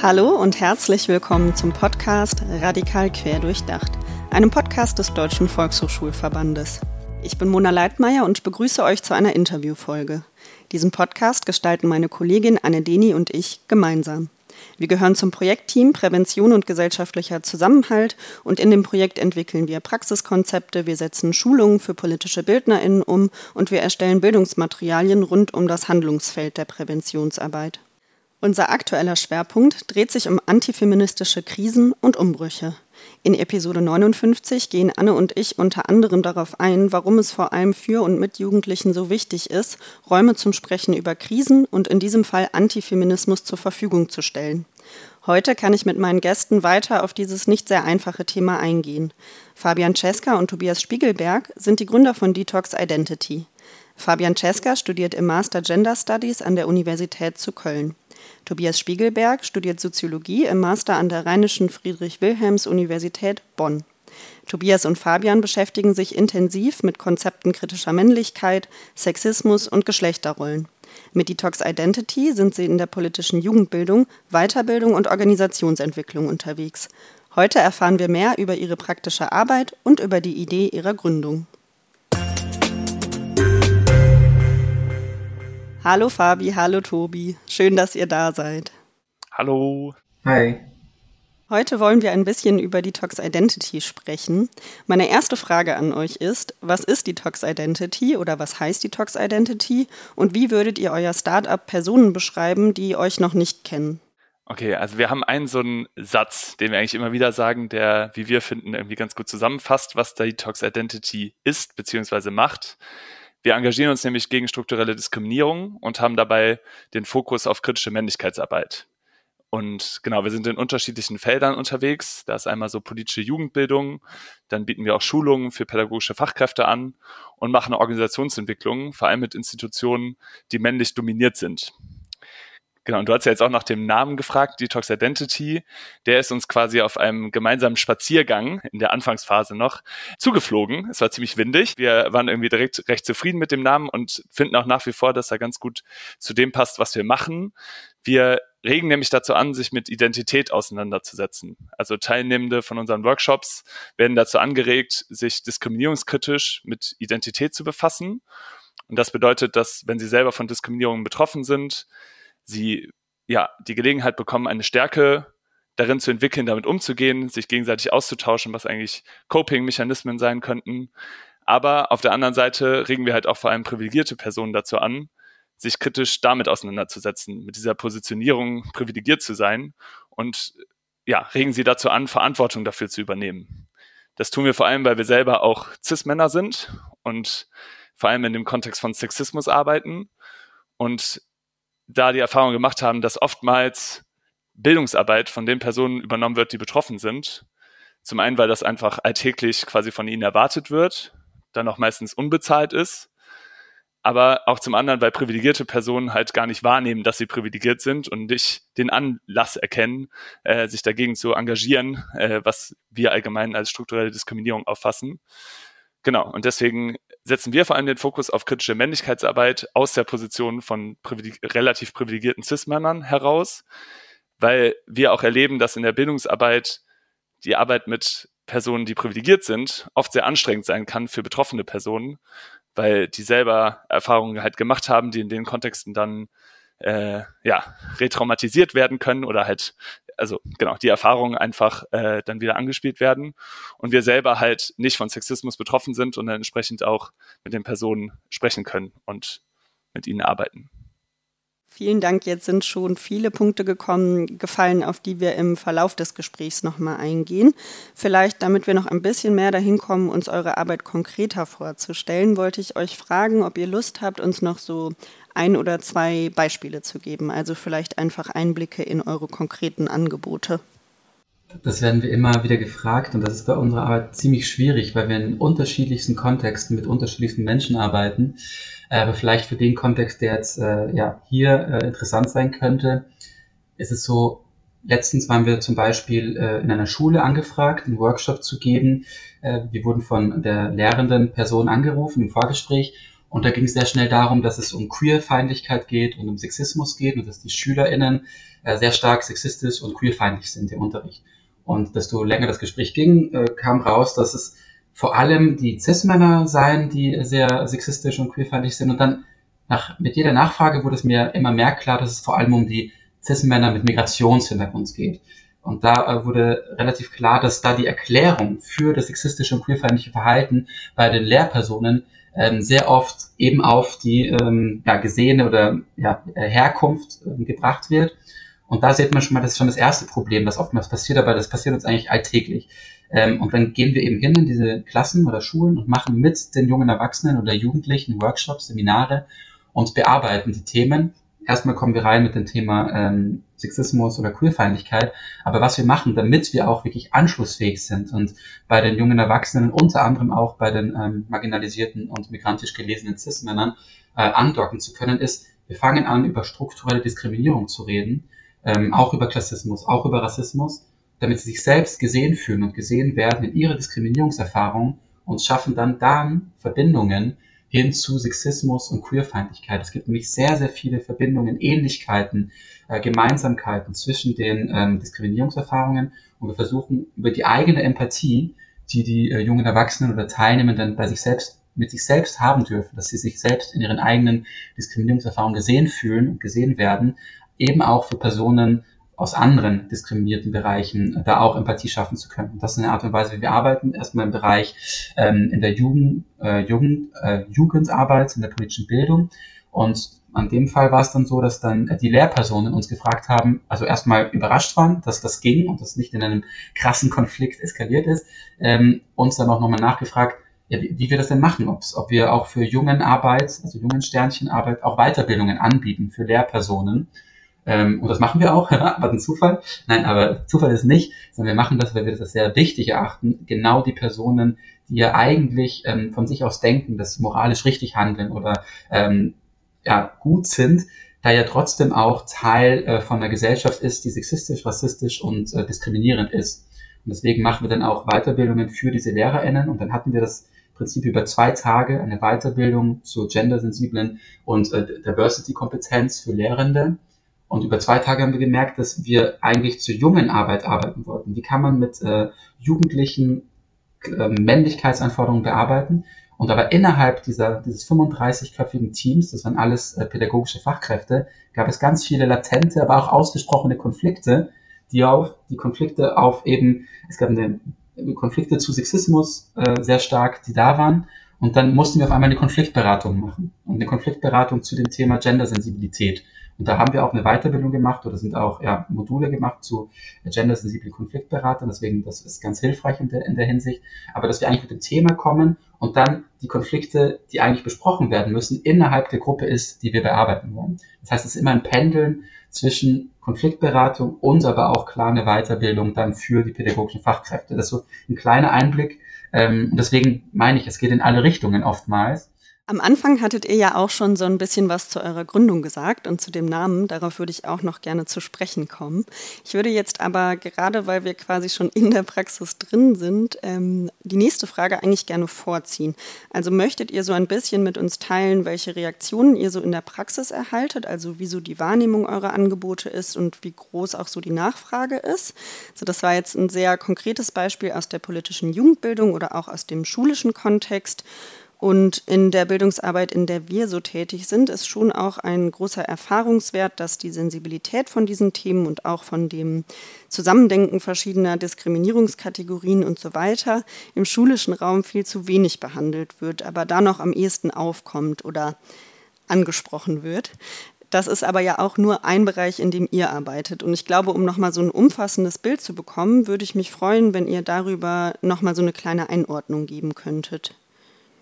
Hallo und herzlich willkommen zum Podcast Radikal quer durchdacht, einem Podcast des Deutschen Volkshochschulverbandes. Ich bin Mona Leitmeier und begrüße euch zu einer Interviewfolge. Diesen Podcast gestalten meine Kollegin Anne Deni und ich gemeinsam. Wir gehören zum Projektteam Prävention und gesellschaftlicher Zusammenhalt und in dem Projekt entwickeln wir Praxiskonzepte, wir setzen Schulungen für politische BildnerInnen um und wir erstellen Bildungsmaterialien rund um das Handlungsfeld der Präventionsarbeit. Unser aktueller Schwerpunkt dreht sich um antifeministische Krisen und Umbrüche. In Episode 59 gehen Anne und ich unter anderem darauf ein, warum es vor allem für und mit Jugendlichen so wichtig ist, Räume zum Sprechen über Krisen und in diesem Fall Antifeminismus zur Verfügung zu stellen. Heute kann ich mit meinen Gästen weiter auf dieses nicht sehr einfache Thema eingehen. Fabian Cesca und Tobias Spiegelberg sind die Gründer von Detox Identity. Fabian Cesca studiert im Master Gender Studies an der Universität zu Köln. Tobias Spiegelberg studiert Soziologie im Master an der Rheinischen Friedrich-Wilhelms-Universität Bonn. Tobias und Fabian beschäftigen sich intensiv mit Konzepten kritischer Männlichkeit, Sexismus und Geschlechterrollen. Mit Detox Identity sind sie in der politischen Jugendbildung, Weiterbildung und Organisationsentwicklung unterwegs. Heute erfahren wir mehr über ihre praktische Arbeit und über die Idee ihrer Gründung. Hallo Fabi, hallo Tobi. Schön, dass ihr da seid. Hallo. Hi. Heute wollen wir ein bisschen über Detox Identity sprechen. Meine erste Frage an euch ist, was ist Detox Identity oder was heißt Detox Identity und wie würdet ihr euer Startup Personen beschreiben, die euch noch nicht kennen? Okay, also wir haben einen so einen Satz, den wir eigentlich immer wieder sagen, der, wie wir finden, irgendwie ganz gut zusammenfasst, was Detox Identity ist bzw. macht. Wir engagieren uns nämlich gegen strukturelle Diskriminierung und haben dabei den Fokus auf kritische Männlichkeitsarbeit. Und genau, wir sind in unterschiedlichen Feldern unterwegs. Da ist einmal so politische Jugendbildung, dann bieten wir auch Schulungen für pädagogische Fachkräfte an und machen Organisationsentwicklung, vor allem mit Institutionen, die männlich dominiert sind. Genau, und du hast ja jetzt auch nach dem Namen gefragt, Detox Identity. Der ist uns quasi auf einem gemeinsamen Spaziergang in der Anfangsphase noch zugeflogen. Es war ziemlich windig. Wir waren irgendwie direkt recht zufrieden mit dem Namen und finden auch nach wie vor, dass er ganz gut zu dem passt, was wir machen. Wir regen nämlich dazu an, sich mit Identität auseinanderzusetzen. Also Teilnehmende von unseren Workshops werden dazu angeregt, sich diskriminierungskritisch mit Identität zu befassen. Und das bedeutet, dass wenn sie selber von Diskriminierung betroffen sind, sie ja die Gelegenheit bekommen, eine Stärke darin zu entwickeln, damit umzugehen, sich gegenseitig auszutauschen, was eigentlich Coping-Mechanismen sein könnten. Aber auf der anderen Seite regen wir halt auch vor allem privilegierte Personen dazu an, sich kritisch damit auseinanderzusetzen, mit dieser Positionierung privilegiert zu sein und ja, regen sie dazu an, Verantwortung dafür zu übernehmen. Das tun wir vor allem, weil wir selber auch Cis-Männer sind und vor allem in dem Kontext von Sexismus arbeiten und da die Erfahrung gemacht haben, dass oftmals Bildungsarbeit von den Personen übernommen wird, die betroffen sind. Zum einen, weil das einfach alltäglich quasi von ihnen erwartet wird, dann auch meistens unbezahlt ist, aber auch zum anderen, weil privilegierte Personen halt gar nicht wahrnehmen, dass sie privilegiert sind und nicht den Anlass erkennen, äh, sich dagegen zu engagieren, äh, was wir allgemein als strukturelle Diskriminierung auffassen. Genau, und deswegen setzen wir vor allem den Fokus auf kritische Männlichkeitsarbeit aus der Position von privileg relativ privilegierten Cis-Männern heraus, weil wir auch erleben, dass in der Bildungsarbeit die Arbeit mit Personen, die privilegiert sind, oft sehr anstrengend sein kann für betroffene Personen, weil die selber Erfahrungen halt gemacht haben, die in den Kontexten dann äh, ja retraumatisiert werden können oder halt also genau, die Erfahrungen einfach äh, dann wieder angespielt werden und wir selber halt nicht von Sexismus betroffen sind und dann entsprechend auch mit den Personen sprechen können und mit ihnen arbeiten. Vielen Dank. Jetzt sind schon viele Punkte gekommen, gefallen, auf die wir im Verlauf des Gesprächs nochmal eingehen. Vielleicht, damit wir noch ein bisschen mehr dahin kommen, uns eure Arbeit konkreter vorzustellen, wollte ich euch fragen, ob ihr Lust habt, uns noch so ein oder zwei Beispiele zu geben. Also vielleicht einfach Einblicke in eure konkreten Angebote. Das werden wir immer wieder gefragt und das ist bei unserer Arbeit ziemlich schwierig, weil wir in unterschiedlichsten Kontexten mit unterschiedlichsten Menschen arbeiten. Aber vielleicht für den Kontext, der jetzt äh, ja, hier äh, interessant sein könnte, ist es so, letztens waren wir zum Beispiel äh, in einer Schule angefragt, einen Workshop zu geben. Äh, wir wurden von der lehrenden Person angerufen im Vorgespräch Und da ging es sehr schnell darum, dass es um Queerfeindlichkeit geht und um Sexismus geht und dass die SchülerInnen äh, sehr stark sexistisch und queerfeindlich sind im Unterricht. Und desto länger das Gespräch ging, äh, kam raus, dass es vor allem die Cis-Männer seien, die sehr sexistisch und queerfeindlich sind. Und dann nach, mit jeder Nachfrage wurde es mir immer mehr klar, dass es vor allem um die Cis-Männer mit Migrationshintergrund geht. Und da äh, wurde relativ klar, dass da die Erklärung für das sexistische und queerfeindliche Verhalten bei den Lehrpersonen ähm, sehr oft eben auf die ähm, ja, gesehene oder ja, Herkunft äh, gebracht wird. Und da sieht man schon mal, das ist schon das erste Problem, das oftmals passiert, aber das passiert uns eigentlich alltäglich. Ähm, und dann gehen wir eben hin in diese Klassen oder Schulen und machen mit den jungen Erwachsenen oder Jugendlichen Workshops, Seminare und bearbeiten die Themen. Erstmal kommen wir rein mit dem Thema ähm, Sexismus oder Queerfeindlichkeit. Aber was wir machen, damit wir auch wirklich anschlussfähig sind und bei den jungen Erwachsenen, unter anderem auch bei den ähm, marginalisierten und migrantisch gelesenen Cis-Männern äh, andocken zu können, ist, wir fangen an, über strukturelle Diskriminierung zu reden, ähm, auch über Klassismus, auch über Rassismus, damit sie sich selbst gesehen fühlen und gesehen werden in ihrer Diskriminierungserfahrung und schaffen dann dann Verbindungen hin zu Sexismus und Queerfeindlichkeit. Es gibt nämlich sehr, sehr viele Verbindungen, Ähnlichkeiten, äh, Gemeinsamkeiten zwischen den ähm, Diskriminierungserfahrungen und wir versuchen über die eigene Empathie, die die äh, jungen Erwachsenen oder Teilnehmenden bei sich selbst mit sich selbst haben dürfen, dass sie sich selbst in ihren eigenen Diskriminierungserfahrungen gesehen fühlen und gesehen werden, eben auch für Personen aus anderen diskriminierten Bereichen äh, da auch Empathie schaffen zu können. Und das ist eine Art und Weise, wie wir arbeiten. Erstmal im Bereich ähm, in der Jugend, äh, Jugend, äh, Jugendarbeit, in der politischen Bildung. Und an dem Fall war es dann so, dass dann die Lehrpersonen uns gefragt haben, also erstmal überrascht waren, dass das ging und das nicht in einem krassen Konflikt eskaliert ist, ähm, uns dann auch nochmal nachgefragt, ja, wie, wie wir das denn machen, Ob's, ob wir auch für jungen Arbeit, also jungen Sternchenarbeit, auch Weiterbildungen anbieten für Lehrpersonen ähm, und das machen wir auch, aber ein Zufall. Nein, aber Zufall ist nicht, sondern wir machen das, weil wir das sehr wichtig erachten, genau die Personen, die ja eigentlich ähm, von sich aus denken, dass sie moralisch richtig handeln oder ähm, ja, gut sind, da ja trotzdem auch Teil äh, von einer Gesellschaft ist, die sexistisch, rassistisch und äh, diskriminierend ist. Und deswegen machen wir dann auch Weiterbildungen für diese LehrerInnen und dann hatten wir das Prinzip über zwei Tage eine Weiterbildung zur gendersensiblen und äh, Diversity-Kompetenz für Lehrende. Und über zwei Tage haben wir gemerkt, dass wir eigentlich zur jungen Arbeit arbeiten wollten. Wie kann man mit äh, Jugendlichen äh, Männlichkeitsanforderungen bearbeiten? Und aber innerhalb dieser, dieses 35-köpfigen Teams, das waren alles äh, pädagogische Fachkräfte, gab es ganz viele latente, aber auch ausgesprochene Konflikte, die auf, die Konflikte auf eben, es gab eine, Konflikte zu Sexismus äh, sehr stark, die da waren. Und dann mussten wir auf einmal eine Konfliktberatung machen. Und eine Konfliktberatung zu dem Thema Gendersensibilität. Und da haben wir auch eine Weiterbildung gemacht oder sind auch ja, Module gemacht zu gendersensiblen Konfliktberatern. Deswegen, das ist ganz hilfreich in der, in der Hinsicht. Aber dass wir eigentlich mit dem Thema kommen und dann die Konflikte, die eigentlich besprochen werden müssen, innerhalb der Gruppe ist, die wir bearbeiten wollen. Das heißt, es ist immer ein Pendeln zwischen Konfliktberatung und aber auch klar eine Weiterbildung dann für die pädagogischen Fachkräfte. Das ist so ein kleiner Einblick. Ähm, deswegen meine ich, es geht in alle Richtungen oftmals. Am Anfang hattet ihr ja auch schon so ein bisschen was zu eurer Gründung gesagt und zu dem Namen. Darauf würde ich auch noch gerne zu sprechen kommen. Ich würde jetzt aber gerade, weil wir quasi schon in der Praxis drin sind, ähm, die nächste Frage eigentlich gerne vorziehen. Also möchtet ihr so ein bisschen mit uns teilen, welche Reaktionen ihr so in der Praxis erhaltet, also wie so die Wahrnehmung eurer Angebote ist und wie groß auch so die Nachfrage ist? Also das war jetzt ein sehr konkretes Beispiel aus der politischen Jugendbildung oder auch aus dem schulischen Kontext. Und in der Bildungsarbeit, in der wir so tätig sind, ist schon auch ein großer Erfahrungswert, dass die Sensibilität von diesen Themen und auch von dem Zusammendenken verschiedener Diskriminierungskategorien und so weiter im schulischen Raum viel zu wenig behandelt wird, aber da noch am ehesten aufkommt oder angesprochen wird. Das ist aber ja auch nur ein Bereich, in dem ihr arbeitet. Und ich glaube, um nochmal so ein umfassendes Bild zu bekommen, würde ich mich freuen, wenn ihr darüber nochmal so eine kleine Einordnung geben könntet.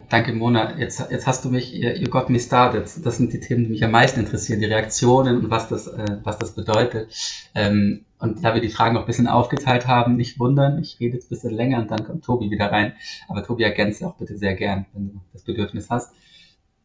Danke, Mona. Jetzt, jetzt hast du mich, you got me started. Das sind die Themen, die mich am meisten interessieren, die Reaktionen und was das, äh, was das bedeutet. Ähm, und da wir die Fragen noch ein bisschen aufgeteilt haben, nicht wundern, ich rede jetzt ein bisschen länger und dann kommt Tobi wieder rein. Aber Tobi ergänzt auch bitte sehr gern, wenn du das Bedürfnis hast.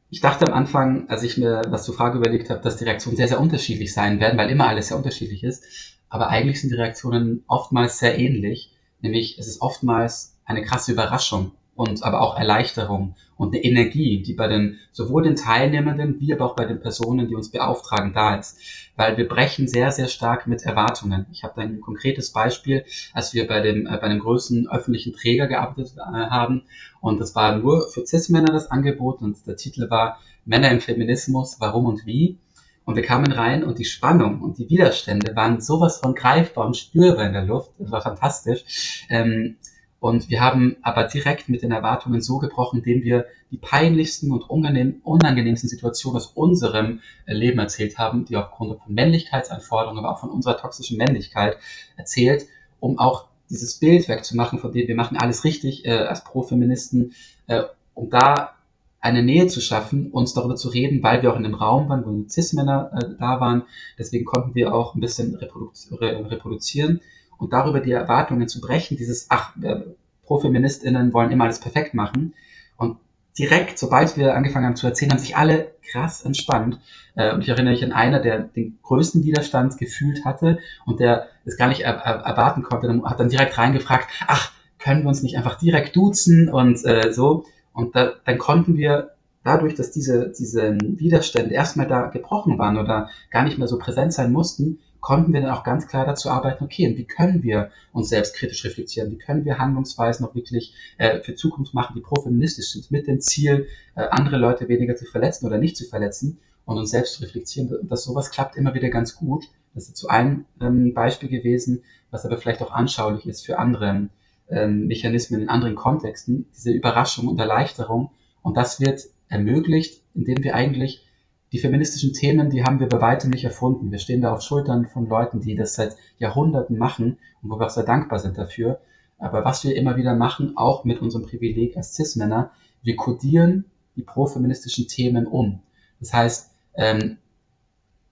Ich dachte am Anfang, als ich mir was zur Frage überlegt habe, dass die Reaktionen sehr, sehr unterschiedlich sein werden, weil immer alles sehr unterschiedlich ist. Aber eigentlich sind die Reaktionen oftmals sehr ähnlich. Nämlich, es ist oftmals eine krasse Überraschung, und aber auch Erleichterung und eine Energie, die bei den sowohl den Teilnehmenden wie aber auch bei den Personen, die uns beauftragen, da ist. Weil wir brechen sehr, sehr stark mit Erwartungen. Ich habe da ein konkretes Beispiel, als wir bei dem, äh, bei einem größten öffentlichen Träger gearbeitet äh, haben und das war nur für Cis-Männer das Angebot und der Titel war Männer im Feminismus, warum und wie. Und wir kamen rein und die Spannung und die Widerstände waren sowas von greifbar und spürbar in der Luft. Das war fantastisch. Ähm, und wir haben aber direkt mit den Erwartungen so gebrochen, indem wir die peinlichsten und unangenehmsten Situationen aus unserem äh, Leben erzählt haben, die aufgrund von Männlichkeitsanforderungen, aber auch von unserer toxischen Männlichkeit erzählt, um auch dieses Bild wegzumachen, von dem wir machen alles richtig äh, als Pro-Feministen, äh, um da eine Nähe zu schaffen, uns darüber zu reden, weil wir auch in einem Raum waren, wo Cis-Männer äh, da waren. Deswegen konnten wir auch ein bisschen reprodu reproduzieren und darüber die Erwartungen zu brechen, dieses, ach, äh, Pro-FeministInnen wollen immer alles perfekt machen. Und direkt, sobald wir angefangen haben zu erzählen, haben sich alle krass entspannt. Äh, und ich erinnere mich an einer, der den größten Widerstand gefühlt hatte und der es gar nicht er er erwarten konnte, dann hat dann direkt reingefragt, ach, können wir uns nicht einfach direkt duzen und äh, so. Und da, dann konnten wir dadurch, dass diese, diese Widerstände erstmal da gebrochen waren oder gar nicht mehr so präsent sein mussten, konnten wir dann auch ganz klar dazu arbeiten, okay, und wie können wir uns selbst kritisch reflektieren? Wie können wir Handlungsweisen noch wirklich äh, für Zukunft machen, die profeministisch sind, mit dem Ziel, äh, andere Leute weniger zu verletzen oder nicht zu verletzen und uns selbst zu reflektieren? Und das sowas klappt immer wieder ganz gut. Das ist so ein ähm, Beispiel gewesen, was aber vielleicht auch anschaulich ist für andere ähm, Mechanismen in anderen Kontexten, diese Überraschung und Erleichterung. Und das wird ermöglicht, indem wir eigentlich die feministischen Themen, die haben wir bei weitem nicht erfunden. Wir stehen da auf Schultern von Leuten, die das seit Jahrhunderten machen und wo wir auch sehr dankbar sind dafür. Aber was wir immer wieder machen, auch mit unserem Privileg als Cis-Männer, wir kodieren die profeministischen Themen um. Das heißt, ähm,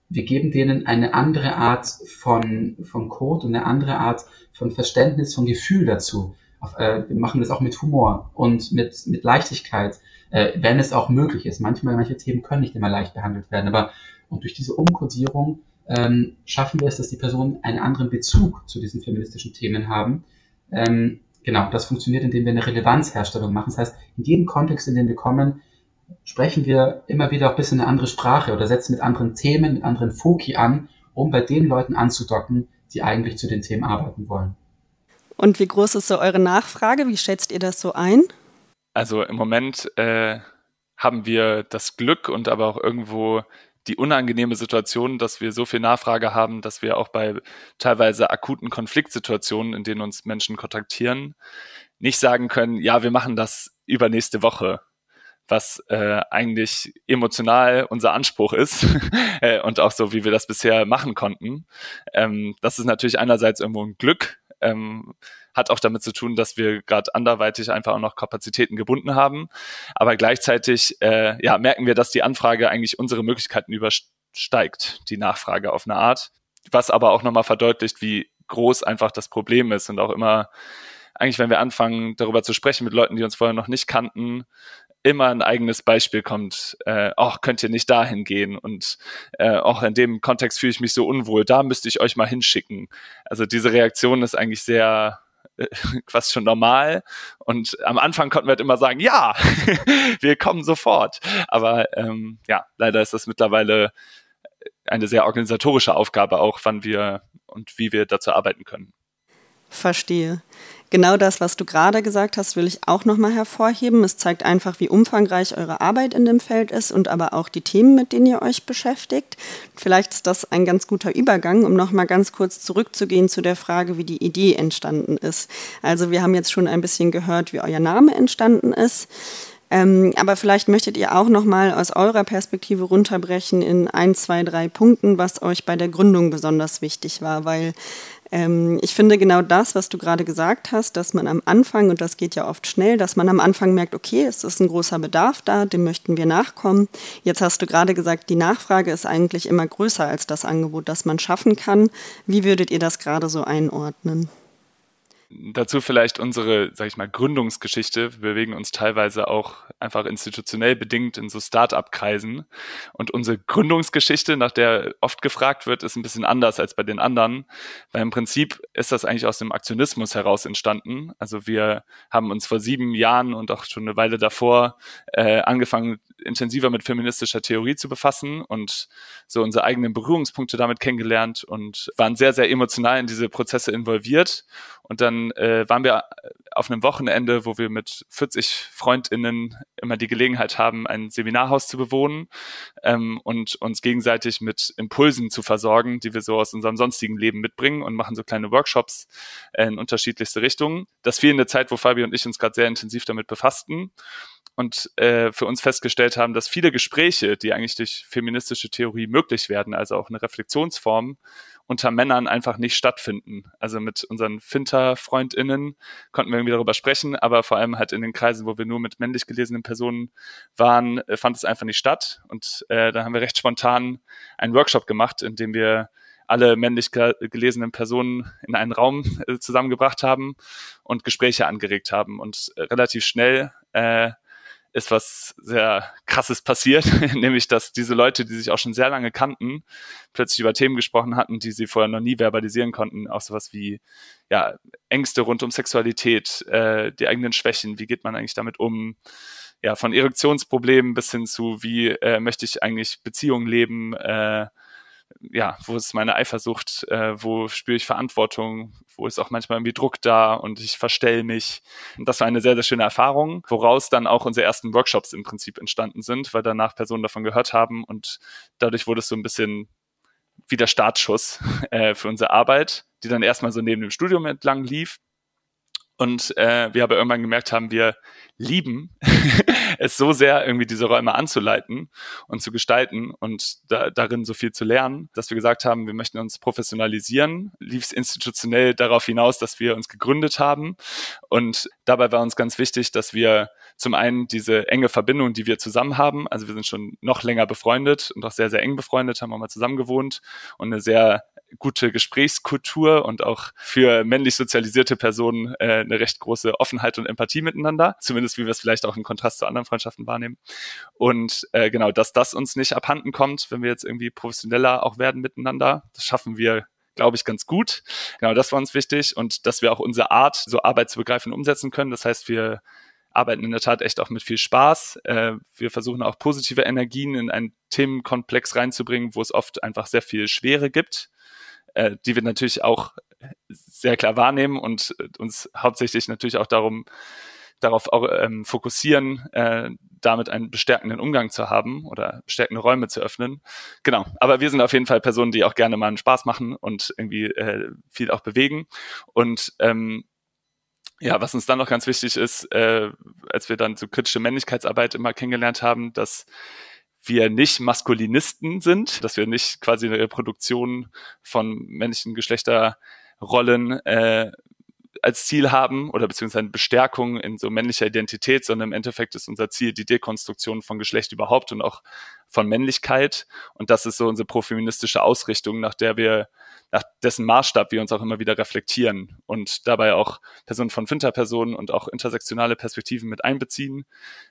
wir geben denen eine andere Art von, von Code und eine andere Art von Verständnis, von Gefühl dazu. Auf, äh, wir machen das auch mit Humor und mit, mit Leichtigkeit äh, wenn es auch möglich ist. Manchmal, manche Themen können nicht immer leicht behandelt werden, aber und durch diese Umkodierung ähm, schaffen wir es, dass die Personen einen anderen Bezug zu diesen feministischen Themen haben. Ähm, genau, das funktioniert, indem wir eine Relevanzherstellung machen. Das heißt, in jedem Kontext, in dem wir kommen, sprechen wir immer wieder auch ein bisschen eine andere Sprache oder setzen mit anderen Themen, mit anderen Foki an, um bei den Leuten anzudocken, die eigentlich zu den Themen arbeiten wollen. Und wie groß ist so eure Nachfrage? Wie schätzt ihr das so ein? Also im Moment äh, haben wir das Glück und aber auch irgendwo die unangenehme Situation, dass wir so viel Nachfrage haben, dass wir auch bei teilweise akuten Konfliktsituationen, in denen uns Menschen kontaktieren, nicht sagen können, ja, wir machen das übernächste Woche, was äh, eigentlich emotional unser Anspruch ist äh, und auch so, wie wir das bisher machen konnten. Ähm, das ist natürlich einerseits irgendwo ein Glück, ähm, hat auch damit zu tun, dass wir gerade anderweitig einfach auch noch Kapazitäten gebunden haben. Aber gleichzeitig äh, ja, merken wir, dass die Anfrage eigentlich unsere Möglichkeiten übersteigt, die Nachfrage auf eine Art. Was aber auch nochmal verdeutlicht, wie groß einfach das Problem ist und auch immer eigentlich, wenn wir anfangen, darüber zu sprechen mit Leuten, die uns vorher noch nicht kannten, immer ein eigenes Beispiel kommt, äh, ach, könnt ihr nicht dahin gehen und äh, auch in dem Kontext fühle ich mich so unwohl, da müsste ich euch mal hinschicken. Also diese Reaktion ist eigentlich sehr fast schon normal. Und am Anfang konnten wir halt immer sagen, ja, wir kommen sofort. Aber ähm, ja, leider ist das mittlerweile eine sehr organisatorische Aufgabe auch, wann wir und wie wir dazu arbeiten können. Verstehe. Genau das, was du gerade gesagt hast, will ich auch nochmal hervorheben. Es zeigt einfach, wie umfangreich eure Arbeit in dem Feld ist und aber auch die Themen, mit denen ihr euch beschäftigt. Vielleicht ist das ein ganz guter Übergang, um nochmal ganz kurz zurückzugehen zu der Frage, wie die Idee entstanden ist. Also wir haben jetzt schon ein bisschen gehört, wie euer Name entstanden ist. Ähm, aber vielleicht möchtet ihr auch nochmal aus eurer Perspektive runterbrechen in ein, zwei, drei Punkten, was euch bei der Gründung besonders wichtig war, weil ähm, ich finde genau das, was du gerade gesagt hast, dass man am Anfang, und das geht ja oft schnell, dass man am Anfang merkt, okay, es ist ein großer Bedarf da, dem möchten wir nachkommen. Jetzt hast du gerade gesagt, die Nachfrage ist eigentlich immer größer als das Angebot, das man schaffen kann. Wie würdet ihr das gerade so einordnen? Dazu vielleicht unsere, sag ich mal, Gründungsgeschichte. Wir bewegen uns teilweise auch einfach institutionell bedingt in so Start-up-Kreisen. Und unsere Gründungsgeschichte, nach der oft gefragt wird, ist ein bisschen anders als bei den anderen. Weil im Prinzip ist das eigentlich aus dem Aktionismus heraus entstanden. Also wir haben uns vor sieben Jahren und auch schon eine Weile davor äh, angefangen, intensiver mit feministischer Theorie zu befassen und so unsere eigenen Berührungspunkte damit kennengelernt und waren sehr, sehr emotional in diese Prozesse involviert. Und dann äh, waren wir auf einem Wochenende, wo wir mit 40 FreundInnen immer die Gelegenheit haben, ein Seminarhaus zu bewohnen ähm, und uns gegenseitig mit Impulsen zu versorgen, die wir so aus unserem sonstigen Leben mitbringen und machen so kleine Workshops in unterschiedlichste Richtungen. Das fiel in der Zeit, wo Fabi und ich uns gerade sehr intensiv damit befassten und äh, für uns festgestellt haben, dass viele Gespräche, die eigentlich durch feministische Theorie möglich werden, also auch eine Reflexionsform, unter Männern einfach nicht stattfinden. Also mit unseren Finter-FreundInnen konnten wir irgendwie darüber sprechen, aber vor allem halt in den Kreisen, wo wir nur mit männlich gelesenen Personen waren, äh, fand es einfach nicht statt. Und äh, da haben wir recht spontan einen Workshop gemacht, in dem wir alle männlich gelesenen Personen in einen Raum äh, zusammengebracht haben und Gespräche angeregt haben. Und äh, relativ schnell äh, ist was sehr krasses passiert, nämlich dass diese Leute, die sich auch schon sehr lange kannten, plötzlich über Themen gesprochen hatten, die sie vorher noch nie verbalisieren konnten, auch sowas wie ja Ängste rund um Sexualität, äh, die eigenen Schwächen, wie geht man eigentlich damit um, ja von Erektionsproblemen bis hin zu wie äh, möchte ich eigentlich Beziehungen leben, äh, ja, wo ist meine Eifersucht, äh, wo spüre ich Verantwortung, wo ist auch manchmal irgendwie Druck da und ich verstell mich. Und das war eine sehr, sehr schöne Erfahrung, woraus dann auch unsere ersten Workshops im Prinzip entstanden sind, weil danach Personen davon gehört haben und dadurch wurde es so ein bisschen wie der Startschuss äh, für unsere Arbeit, die dann erstmal so neben dem Studium entlang lief. Und äh, wir aber irgendwann gemerkt haben, wir lieben es so sehr, irgendwie diese Räume anzuleiten und zu gestalten und da, darin so viel zu lernen, dass wir gesagt haben, wir möchten uns professionalisieren. Lief es institutionell darauf hinaus, dass wir uns gegründet haben. Und dabei war uns ganz wichtig, dass wir zum einen diese enge Verbindung, die wir zusammen haben, also wir sind schon noch länger befreundet und auch sehr, sehr eng befreundet, haben auch mal zusammen gewohnt und eine sehr gute Gesprächskultur und auch für männlich sozialisierte Personen äh, eine recht große Offenheit und Empathie miteinander, zumindest wie wir es vielleicht auch im Kontrast zu anderen Freundschaften wahrnehmen. Und äh, genau, dass das uns nicht abhanden kommt, wenn wir jetzt irgendwie professioneller auch werden miteinander, das schaffen wir glaube ich, ganz gut. Genau, das war uns wichtig und dass wir auch unsere Art, so Arbeit zu begreifen, umsetzen können. Das heißt, wir arbeiten in der Tat echt auch mit viel Spaß. Äh, wir versuchen auch positive Energien in einen Themenkomplex reinzubringen, wo es oft einfach sehr viel Schwere gibt äh, die wir natürlich auch sehr klar wahrnehmen und äh, uns hauptsächlich natürlich auch darum darauf auch, ähm, fokussieren, äh, damit einen bestärkenden Umgang zu haben oder bestärkende Räume zu öffnen. Genau. Aber wir sind auf jeden Fall Personen, die auch gerne mal einen Spaß machen und irgendwie äh, viel auch bewegen. Und ähm, ja, was uns dann noch ganz wichtig ist, äh, als wir dann so kritische Männlichkeitsarbeit immer kennengelernt haben, dass wir nicht Maskulinisten sind, dass wir nicht quasi eine Reproduktion von männlichen Geschlechterrollen äh, als Ziel haben oder beziehungsweise eine Bestärkung in so männlicher Identität, sondern im Endeffekt ist unser Ziel die Dekonstruktion von Geschlecht überhaupt und auch von Männlichkeit. Und das ist so unsere profeministische Ausrichtung, nach der wir, nach dessen Maßstab wir uns auch immer wieder reflektieren und dabei auch Personen von Finterpersonen und auch intersektionale Perspektiven mit einbeziehen.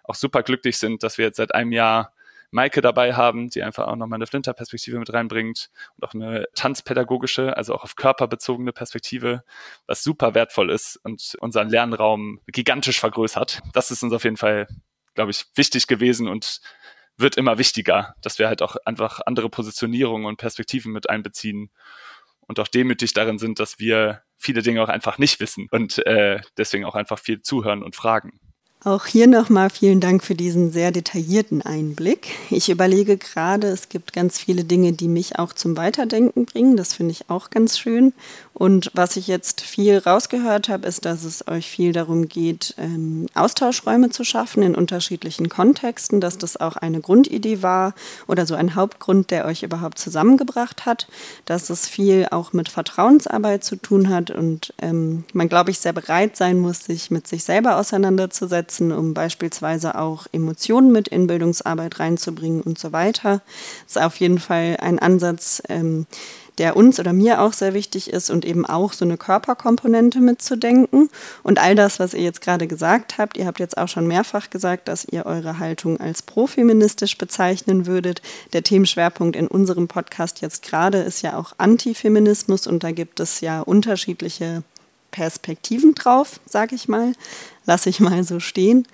Auch super glücklich sind, dass wir jetzt seit einem Jahr Maike dabei haben, die einfach auch nochmal eine Flinter-Perspektive mit reinbringt und auch eine tanzpädagogische, also auch auf Körper bezogene Perspektive, was super wertvoll ist und unseren Lernraum gigantisch vergrößert. Das ist uns auf jeden Fall, glaube ich, wichtig gewesen und wird immer wichtiger, dass wir halt auch einfach andere Positionierungen und Perspektiven mit einbeziehen und auch demütig darin sind, dass wir viele Dinge auch einfach nicht wissen und äh, deswegen auch einfach viel zuhören und fragen. Auch hier nochmal vielen Dank für diesen sehr detaillierten Einblick. Ich überlege gerade, es gibt ganz viele Dinge, die mich auch zum Weiterdenken bringen. Das finde ich auch ganz schön. Und was ich jetzt viel rausgehört habe, ist, dass es euch viel darum geht, ähm, Austauschräume zu schaffen in unterschiedlichen Kontexten, dass das auch eine Grundidee war oder so ein Hauptgrund, der euch überhaupt zusammengebracht hat, dass es viel auch mit Vertrauensarbeit zu tun hat und ähm, man, glaube ich, sehr bereit sein muss, sich mit sich selber auseinanderzusetzen, um beispielsweise auch Emotionen mit in Bildungsarbeit reinzubringen und so weiter. Das ist auf jeden Fall ein Ansatz, ähm, der uns oder mir auch sehr wichtig ist und eben auch so eine Körperkomponente mitzudenken. Und all das, was ihr jetzt gerade gesagt habt, ihr habt jetzt auch schon mehrfach gesagt, dass ihr eure Haltung als profeministisch bezeichnen würdet. Der Themenschwerpunkt in unserem Podcast jetzt gerade ist ja auch Antifeminismus und da gibt es ja unterschiedliche Perspektiven drauf, sage ich mal. Lasse ich mal so stehen.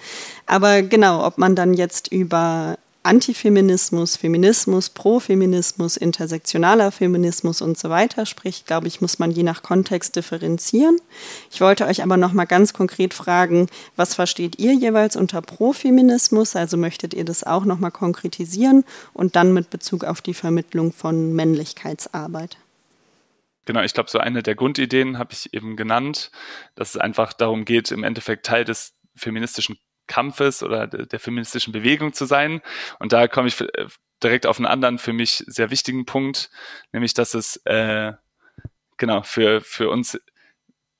Aber genau, ob man dann jetzt über Antifeminismus, Feminismus, Profeminismus, intersektionaler Feminismus und so weiter spricht, glaube ich, muss man je nach Kontext differenzieren. Ich wollte euch aber noch mal ganz konkret fragen, was versteht ihr jeweils unter Profeminismus? Also möchtet ihr das auch noch mal konkretisieren und dann mit Bezug auf die Vermittlung von Männlichkeitsarbeit? Genau, ich glaube, so eine der Grundideen habe ich eben genannt, dass es einfach darum geht, im Endeffekt Teil des feministischen Kampfes oder der feministischen Bewegung zu sein. Und da komme ich äh, direkt auf einen anderen für mich sehr wichtigen Punkt, nämlich dass es äh, genau für, für uns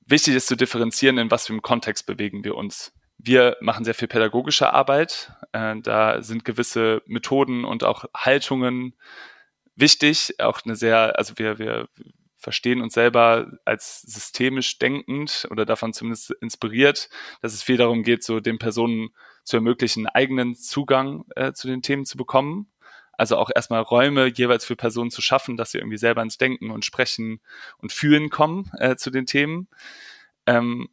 wichtig ist zu differenzieren, in was für einem Kontext bewegen wir uns. Wir machen sehr viel pädagogische Arbeit. Äh, da sind gewisse Methoden und auch Haltungen wichtig. Auch eine sehr, also wir, wir verstehen uns selber als systemisch denkend oder davon zumindest inspiriert, dass es viel darum geht, so den Personen zu ermöglichen, eigenen Zugang äh, zu den Themen zu bekommen. Also auch erstmal Räume jeweils für Personen zu schaffen, dass sie irgendwie selber ins Denken und Sprechen und Fühlen kommen äh, zu den Themen. Ähm,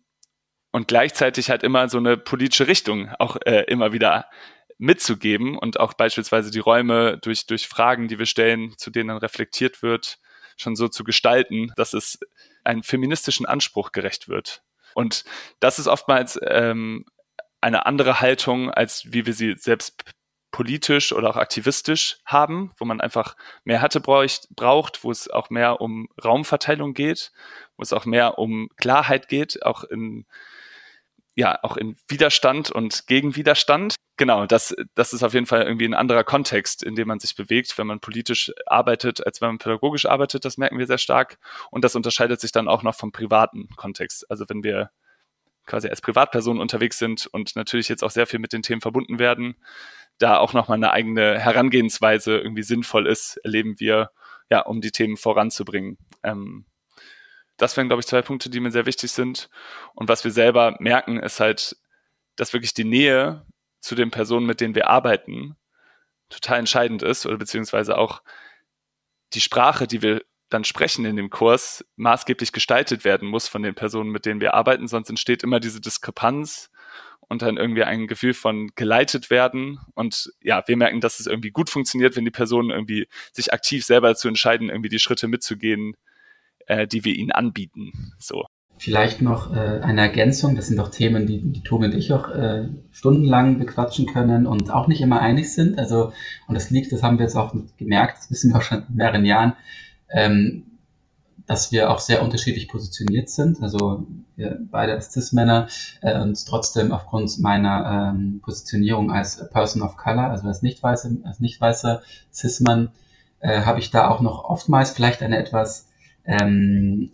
und gleichzeitig halt immer so eine politische Richtung auch äh, immer wieder mitzugeben und auch beispielsweise die Räume durch, durch Fragen, die wir stellen, zu denen dann reflektiert wird, schon so zu gestalten, dass es einem feministischen Anspruch gerecht wird. Und das ist oftmals ähm, eine andere Haltung, als wie wir sie selbst politisch oder auch aktivistisch haben, wo man einfach mehr Hatte braucht, wo es auch mehr um Raumverteilung geht, wo es auch mehr um Klarheit geht, auch in ja, auch in Widerstand und Gegenwiderstand. Genau, das, das ist auf jeden Fall irgendwie ein anderer Kontext, in dem man sich bewegt, wenn man politisch arbeitet, als wenn man pädagogisch arbeitet. Das merken wir sehr stark. Und das unterscheidet sich dann auch noch vom privaten Kontext. Also wenn wir quasi als Privatperson unterwegs sind und natürlich jetzt auch sehr viel mit den Themen verbunden werden, da auch nochmal eine eigene Herangehensweise irgendwie sinnvoll ist, erleben wir, ja, um die Themen voranzubringen. Ähm, das wären, glaube ich, zwei Punkte, die mir sehr wichtig sind. Und was wir selber merken, ist halt, dass wirklich die Nähe zu den Personen, mit denen wir arbeiten, total entscheidend ist oder beziehungsweise auch die Sprache, die wir dann sprechen in dem Kurs, maßgeblich gestaltet werden muss von den Personen, mit denen wir arbeiten. Sonst entsteht immer diese Diskrepanz und dann irgendwie ein Gefühl von geleitet werden. Und ja, wir merken, dass es irgendwie gut funktioniert, wenn die Personen irgendwie sich aktiv selber dazu entscheiden, irgendwie die Schritte mitzugehen, äh, die wir ihnen anbieten. So. Vielleicht noch äh, eine Ergänzung, das sind doch Themen, die, die Tobi und ich auch äh, stundenlang bequatschen können und auch nicht immer einig sind. Also, und das liegt, das haben wir jetzt auch gemerkt, das wissen wir auch schon in mehreren Jahren, ähm, dass wir auch sehr unterschiedlich positioniert sind. Also wir beide als Cis-Männer äh, und trotzdem aufgrund meiner ähm, Positionierung als Person of Color, also als nicht weiße, als nicht weißer Cis-Mann, äh, habe ich da auch noch oftmals vielleicht eine etwas ähm,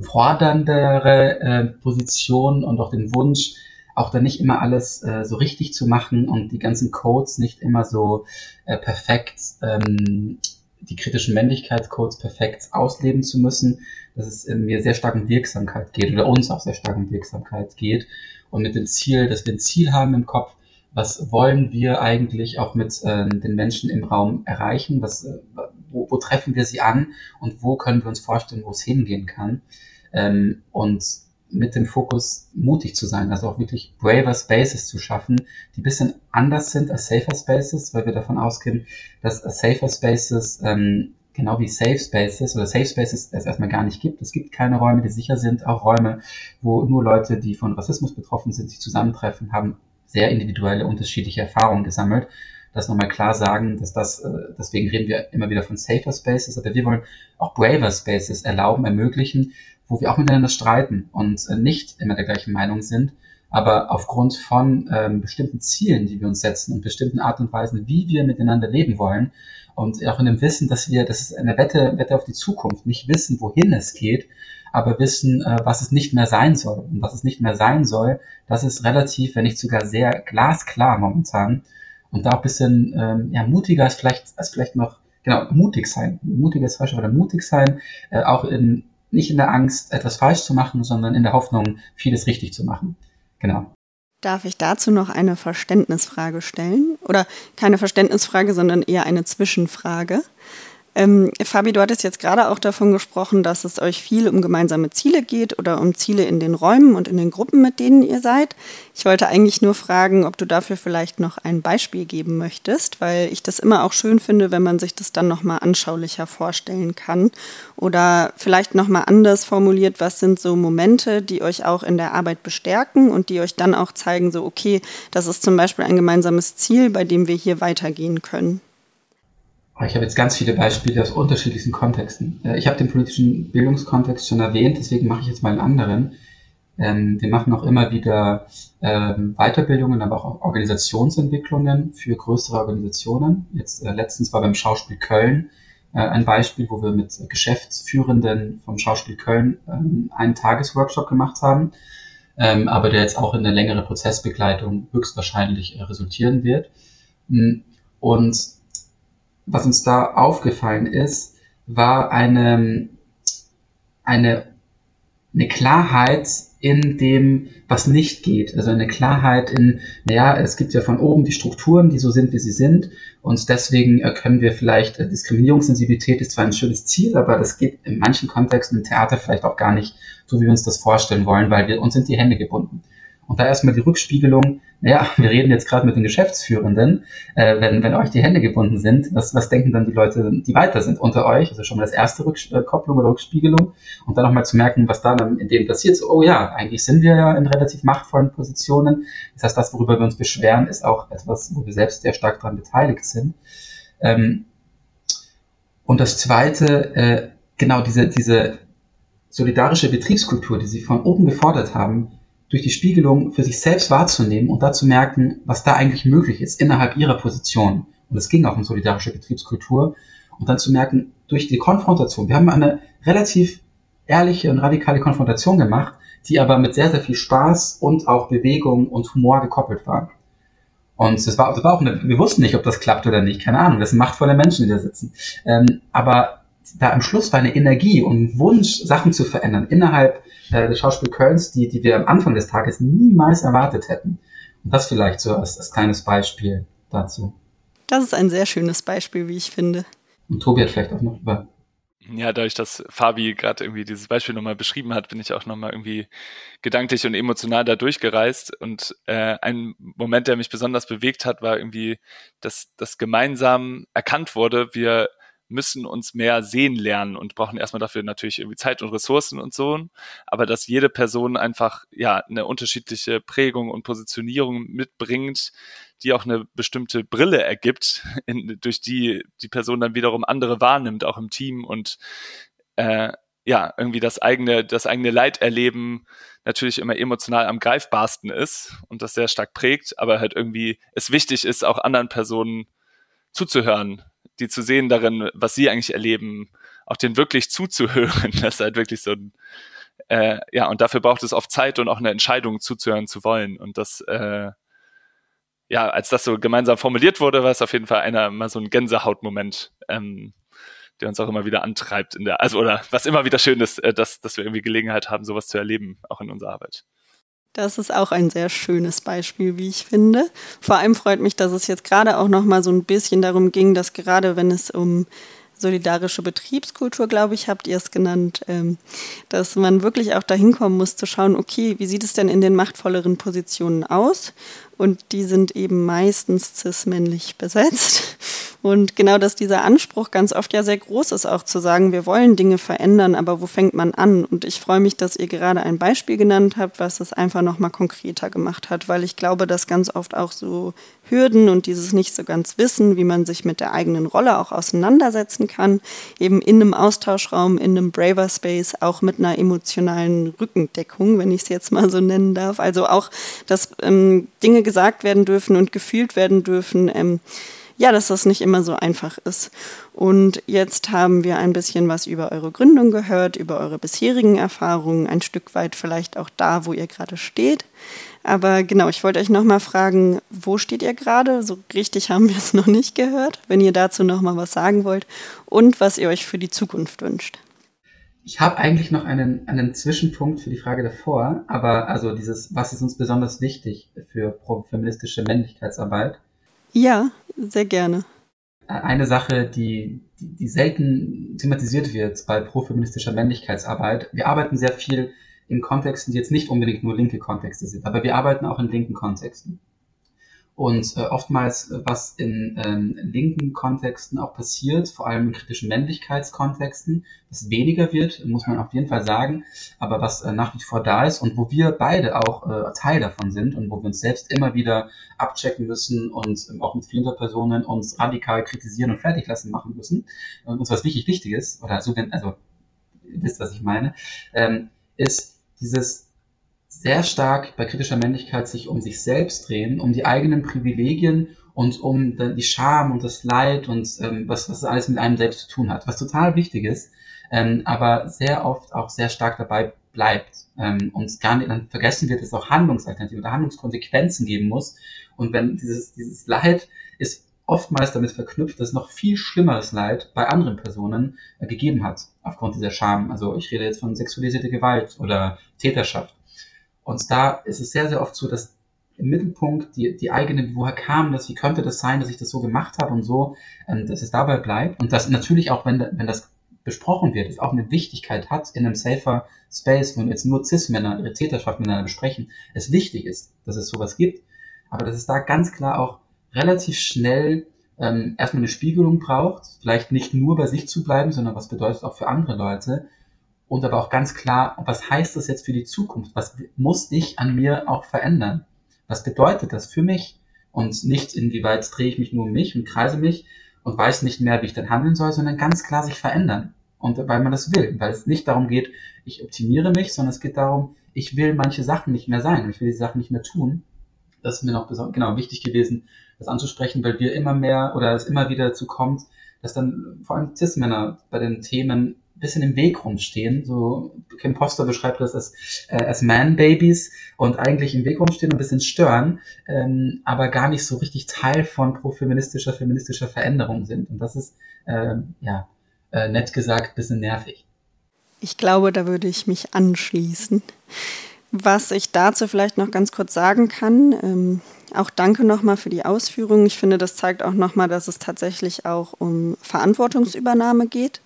forderndere äh, Position und auch den Wunsch, auch dann nicht immer alles äh, so richtig zu machen und die ganzen Codes nicht immer so äh, perfekt, ähm, die kritischen Männlichkeitscodes perfekt ausleben zu müssen, dass es in mir sehr stark um Wirksamkeit geht oder uns auch sehr stark um Wirksamkeit geht und mit dem Ziel, dass wir ein Ziel haben im Kopf, was wollen wir eigentlich auch mit äh, den Menschen im Raum erreichen, was, äh, wo, wo treffen wir sie an und wo können wir uns vorstellen, wo es hingehen kann. Ähm, und mit dem Fokus mutig zu sein, also auch wirklich braver Spaces zu schaffen, die ein bisschen anders sind als Safer Spaces, weil wir davon ausgehen, dass Safer Spaces ähm, genau wie Safe Spaces oder Safe Spaces es erstmal gar nicht gibt. Es gibt keine Räume, die sicher sind, auch Räume, wo nur Leute, die von Rassismus betroffen sind, sich zusammentreffen, haben sehr individuelle, unterschiedliche Erfahrungen gesammelt. Das nochmal klar sagen, dass das, äh, deswegen reden wir immer wieder von safer Spaces, aber wir wollen auch braver Spaces erlauben, ermöglichen, wo wir auch miteinander streiten und äh, nicht immer der gleichen Meinung sind, aber aufgrund von ähm, bestimmten Zielen, die wir uns setzen und bestimmten Art und Weisen, wie wir miteinander leben wollen und auch in dem Wissen, dass wir, das ist eine Wette, Wette auf die Zukunft, nicht wissen, wohin es geht, aber wissen, äh, was es nicht mehr sein soll. Und was es nicht mehr sein soll, das ist relativ, wenn nicht sogar sehr glasklar momentan und da auch ein bisschen ähm, ja, mutiger als vielleicht, als vielleicht noch genau, mutig sein. Mutiges falsch oder mutig sein, äh, auch in, nicht in der Angst, etwas falsch zu machen, sondern in der Hoffnung, vieles richtig zu machen. Genau. Darf ich dazu noch eine Verständnisfrage stellen? Oder keine Verständnisfrage, sondern eher eine Zwischenfrage. Ähm, Fabi, du hattest jetzt gerade auch davon gesprochen, dass es euch viel um gemeinsame Ziele geht oder um Ziele in den Räumen und in den Gruppen, mit denen ihr seid. Ich wollte eigentlich nur fragen, ob du dafür vielleicht noch ein Beispiel geben möchtest, weil ich das immer auch schön finde, wenn man sich das dann nochmal anschaulicher vorstellen kann. Oder vielleicht nochmal anders formuliert, was sind so Momente, die euch auch in der Arbeit bestärken und die euch dann auch zeigen, so, okay, das ist zum Beispiel ein gemeinsames Ziel, bei dem wir hier weitergehen können. Ich habe jetzt ganz viele Beispiele aus unterschiedlichsten Kontexten. Äh, ich habe den politischen Bildungskontext schon erwähnt, deswegen mache ich jetzt mal einen anderen. Ähm, wir machen auch immer wieder ähm, Weiterbildungen, aber auch Organisationsentwicklungen für größere Organisationen. Jetzt äh, letztens war beim Schauspiel Köln äh, ein Beispiel, wo wir mit Geschäftsführenden vom Schauspiel Köln ähm, einen Tagesworkshop gemacht haben, aber der jetzt auch in eine längere Prozessbegleitung höchstwahrscheinlich resultieren wird. Mm, und was uns da aufgefallen ist, war eine, eine, eine Klarheit in dem, was nicht geht. Also eine Klarheit in, naja, es gibt ja von oben die Strukturen, die so sind, wie sie sind. Und deswegen äh, können wir vielleicht, äh, Diskriminierungssensibilität ist zwar ein schönes Ziel, aber das geht in manchen Kontexten im Theater vielleicht auch gar nicht so, wie wir uns das vorstellen wollen, weil wir uns sind die Hände gebunden. Und da erstmal die Rückspiegelung, naja, wir reden jetzt gerade mit den Geschäftsführenden, äh, wenn, wenn euch die Hände gebunden sind, was, was denken dann die Leute, die weiter sind unter euch? Also schon mal das erste Rückkopplung oder Rückspiegelung und dann nochmal zu merken, was da in dem passiert. So, oh ja, eigentlich sind wir ja in relativ machtvollen Positionen. Das heißt, das, worüber wir uns beschweren, ist auch etwas, wo wir selbst sehr stark daran beteiligt sind. Ähm, und das zweite, äh, genau diese, diese solidarische Betriebskultur, die Sie von oben gefordert haben, durch die Spiegelung für sich selbst wahrzunehmen und da zu merken, was da eigentlich möglich ist innerhalb ihrer Position. Und es ging auch um solidarische Betriebskultur. Und dann zu merken, durch die Konfrontation, wir haben eine relativ ehrliche und radikale Konfrontation gemacht, die aber mit sehr, sehr viel Spaß und auch Bewegung und Humor gekoppelt war. Und das war, das war auch eine, wir wussten nicht, ob das klappt oder nicht, keine Ahnung, das sind machtvolle Menschen, die da sitzen. Ähm, aber da am Schluss war eine Energie und Wunsch, Sachen zu verändern innerhalb äh, des Schauspiel Kölns, die, die wir am Anfang des Tages niemals erwartet hätten. Und das vielleicht so als, als kleines Beispiel dazu. Das ist ein sehr schönes Beispiel, wie ich finde. Und Tobi hat vielleicht auch noch über ja, dadurch, dass Fabi gerade irgendwie dieses Beispiel nochmal beschrieben hat, bin ich auch nochmal irgendwie gedanklich und emotional da durchgereist. Und äh, ein Moment, der mich besonders bewegt hat, war irgendwie, dass das gemeinsam erkannt wurde, wir müssen uns mehr sehen lernen und brauchen erstmal dafür natürlich irgendwie Zeit und Ressourcen und so. Aber dass jede Person einfach ja eine unterschiedliche Prägung und Positionierung mitbringt, die auch eine bestimmte Brille ergibt, in, durch die die Person dann wiederum andere wahrnimmt, auch im Team und äh, ja, irgendwie das eigene, das eigene Leid natürlich immer emotional am greifbarsten ist und das sehr stark prägt, aber halt irgendwie es wichtig ist, auch anderen Personen zuzuhören, die zu sehen darin, was sie eigentlich erleben, auch den wirklich zuzuhören. Das ist halt wirklich so ein, äh, ja, und dafür braucht es oft Zeit und auch eine Entscheidung zuzuhören zu wollen. Und das, äh, ja, als das so gemeinsam formuliert wurde, war es auf jeden Fall einer mal so ein Gänsehautmoment, ähm, der uns auch immer wieder antreibt in der, also oder was immer wieder schön ist, äh, dass, dass wir irgendwie Gelegenheit haben, sowas zu erleben, auch in unserer Arbeit. Das ist auch ein sehr schönes Beispiel, wie ich finde. Vor allem freut mich, dass es jetzt gerade auch noch mal so ein bisschen darum ging, dass gerade wenn es um solidarische Betriebskultur, glaube ich, habt ihr es genannt, ähm, dass man wirklich auch dahin kommen muss zu schauen, okay, wie sieht es denn in den machtvolleren Positionen aus? Und die sind eben meistens cis-männlich besetzt. Und genau, dass dieser Anspruch ganz oft ja sehr groß ist, auch zu sagen, wir wollen Dinge verändern, aber wo fängt man an? Und ich freue mich, dass ihr gerade ein Beispiel genannt habt, was es einfach nochmal konkreter gemacht hat, weil ich glaube, dass ganz oft auch so Hürden und dieses nicht so ganz Wissen, wie man sich mit der eigenen Rolle auch auseinandersetzen kann, eben in einem Austauschraum, in einem Braver Space, auch mit einer emotionalen Rückendeckung, wenn ich es jetzt mal so nennen darf. Also auch, dass ähm, Dinge gesagt werden dürfen und gefühlt werden dürfen. Ähm, ja, dass das nicht immer so einfach ist. Und jetzt haben wir ein bisschen was über eure Gründung gehört, über eure bisherigen Erfahrungen, ein Stück weit vielleicht auch da, wo ihr gerade steht. Aber genau, ich wollte euch nochmal fragen, wo steht ihr gerade? So richtig haben wir es noch nicht gehört, wenn ihr dazu nochmal was sagen wollt und was ihr euch für die Zukunft wünscht. Ich habe eigentlich noch einen, einen Zwischenpunkt für die Frage davor, aber also dieses, was ist uns besonders wichtig für feministische Männlichkeitsarbeit? Ja, sehr gerne. Eine Sache, die, die, selten thematisiert wird bei profeministischer Männlichkeitsarbeit. Wir arbeiten sehr viel in Kontexten, die jetzt nicht unbedingt nur linke Kontexte sind, aber wir arbeiten auch in linken Kontexten. Und äh, oftmals, äh, was in ähm, linken Kontexten auch passiert, vor allem in kritischen Männlichkeitskontexten, das weniger wird, muss man auf jeden Fall sagen, aber was äh, nach wie vor da ist und wo wir beide auch äh, Teil davon sind und wo wir uns selbst immer wieder abchecken müssen und ähm, auch mit Flinterpersonen uns radikal kritisieren und fertig lassen machen müssen, und uns was wirklich wichtig ist, oder so, wenn, also, ihr wisst, was ich meine, ähm, ist dieses sehr stark bei kritischer Männlichkeit sich um sich selbst drehen, um die eigenen Privilegien und um die Scham und das Leid und ähm, was, was alles mit einem selbst zu tun hat, was total wichtig ist, ähm, aber sehr oft auch sehr stark dabei bleibt ähm, und gar nicht, dann vergessen wird, dass es auch Handlungsalternativen oder Handlungskonsequenzen geben muss und wenn dieses, dieses Leid ist oftmals damit verknüpft, dass noch viel schlimmeres Leid bei anderen Personen äh, gegeben hat, aufgrund dieser Scham. Also ich rede jetzt von sexualisierter Gewalt oder Täterschaft. Und da ist es sehr, sehr oft so, dass im Mittelpunkt die, die eigene, woher kam das, wie könnte das sein, dass ich das so gemacht habe und so, ähm, dass es dabei bleibt. Und dass natürlich auch, wenn, wenn das besprochen wird, es auch eine Wichtigkeit hat in einem safer Space, wenn jetzt nur Cis-Männer ihre Täterschaft miteinander besprechen, es wichtig ist, dass es sowas gibt, aber dass es da ganz klar auch relativ schnell ähm, erstmal eine Spiegelung braucht, vielleicht nicht nur bei sich zu bleiben, sondern was bedeutet auch für andere Leute und aber auch ganz klar, was heißt das jetzt für die Zukunft? Was muss ich an mir auch verändern? Was bedeutet das für mich? Und nicht inwieweit drehe ich mich nur um mich und kreise mich und weiß nicht mehr, wie ich dann handeln soll, sondern ganz klar sich verändern. Und weil man das will, weil es nicht darum geht, ich optimiere mich, sondern es geht darum, ich will manche Sachen nicht mehr sein, ich will die Sachen nicht mehr tun. Das ist mir noch genau, wichtig gewesen, das anzusprechen, weil wir immer mehr oder es immer wieder dazu kommt, dass dann vor allem Cis-Männer bei den Themen bisschen im Weg rumstehen. So, Kim Poster beschreibt das als, äh, als Man-Babies und eigentlich im Weg rumstehen und ein bisschen stören, ähm, aber gar nicht so richtig Teil von profeministischer, feministischer Veränderung sind. Und das ist, äh, ja, äh, nett gesagt, ein bisschen nervig. Ich glaube, da würde ich mich anschließen. Was ich dazu vielleicht noch ganz kurz sagen kann, ähm, auch danke nochmal für die Ausführungen. Ich finde, das zeigt auch nochmal, dass es tatsächlich auch um Verantwortungsübernahme geht.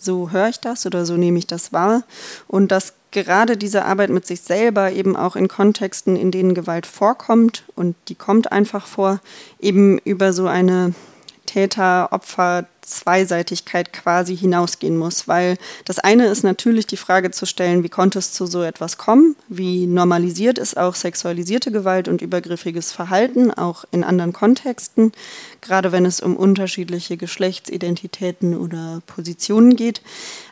So höre ich das oder so nehme ich das wahr. Und dass gerade diese Arbeit mit sich selber eben auch in Kontexten, in denen Gewalt vorkommt, und die kommt einfach vor, eben über so eine Täter-Opfer-Zweiseitigkeit quasi hinausgehen muss. Weil das eine ist natürlich die Frage zu stellen, wie konnte es zu so etwas kommen? Wie normalisiert ist auch sexualisierte Gewalt und übergriffiges Verhalten, auch in anderen Kontexten, gerade wenn es um unterschiedliche Geschlechtsidentitäten oder Positionen geht.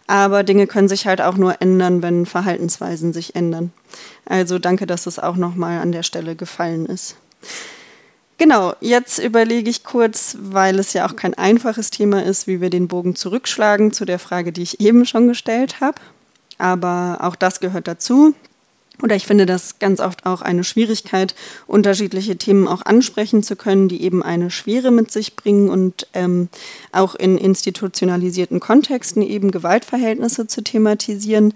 Aber Dinge können sich halt auch nur ändern, wenn Verhaltensweisen sich ändern. Also danke, dass es auch nochmal an der Stelle gefallen ist. Genau, jetzt überlege ich kurz, weil es ja auch kein einfaches Thema ist, wie wir den Bogen zurückschlagen zu der Frage, die ich eben schon gestellt habe. Aber auch das gehört dazu. Oder ich finde das ganz oft auch eine Schwierigkeit, unterschiedliche Themen auch ansprechen zu können, die eben eine Schwere mit sich bringen und ähm, auch in institutionalisierten Kontexten eben Gewaltverhältnisse zu thematisieren.